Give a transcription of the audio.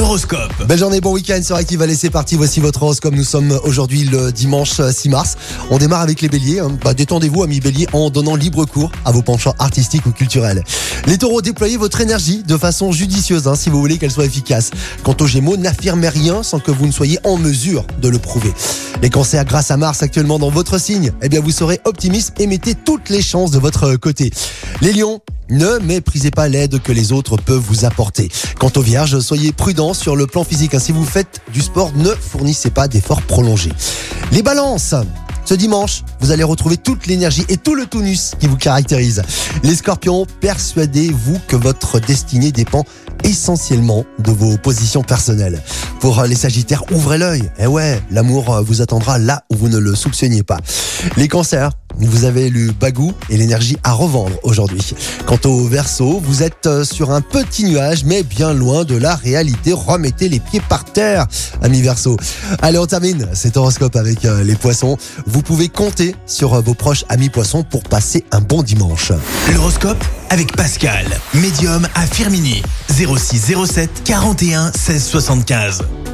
Horoscope. Belle journée, bon week-end sur Active. Allez, c'est parti. Voici votre horoscope. Nous sommes aujourd'hui le dimanche 6 mars. On démarre avec les béliers. hein. Bah, détendez-vous, amis béliers, en donnant libre cours à vos penchants artistiques ou culturels. Les taureaux, déployez votre énergie de façon judicieuse hein, si vous voulez qu'elle soit efficace. Quant aux gémeaux, n'affirmez rien sans que vous ne soyez en mesure de le prouver. Les cancers, grâce à Mars actuellement dans votre signe, eh bien, vous serez optimiste et mettez toutes les chances de votre côté. Les lions, ne méprisez pas l'aide que les autres peuvent vous apporter. Quant aux vierges, soyez prudents sur le plan physique. hein. Si vous faites du sport, ne fournissez pas d'efforts prolongés. Les balances. Ce dimanche, vous allez retrouver toute l'énergie et tout le tonus qui vous caractérise. Les scorpions, persuadez-vous que votre destinée dépend essentiellement de vos positions personnelles. Pour euh, les sagittaires, ouvrez l'œil. Eh ouais, l'amour euh, vous attendra là où vous ne le soupçonniez pas. Les cancers, vous avez lu bagou et l'énergie à revendre aujourd'hui. Quant au verso, vous êtes euh, sur un petit nuage, mais bien loin de la réalité. Remettez les pieds par terre, amis verso. Allez, on termine cet horoscope avec euh, les poissons. Vous pouvez compter sur euh, vos proches amis poissons pour passer un bon dimanche. L'horoscope avec Pascal, médium à Firmini. 06 07 41 16 75.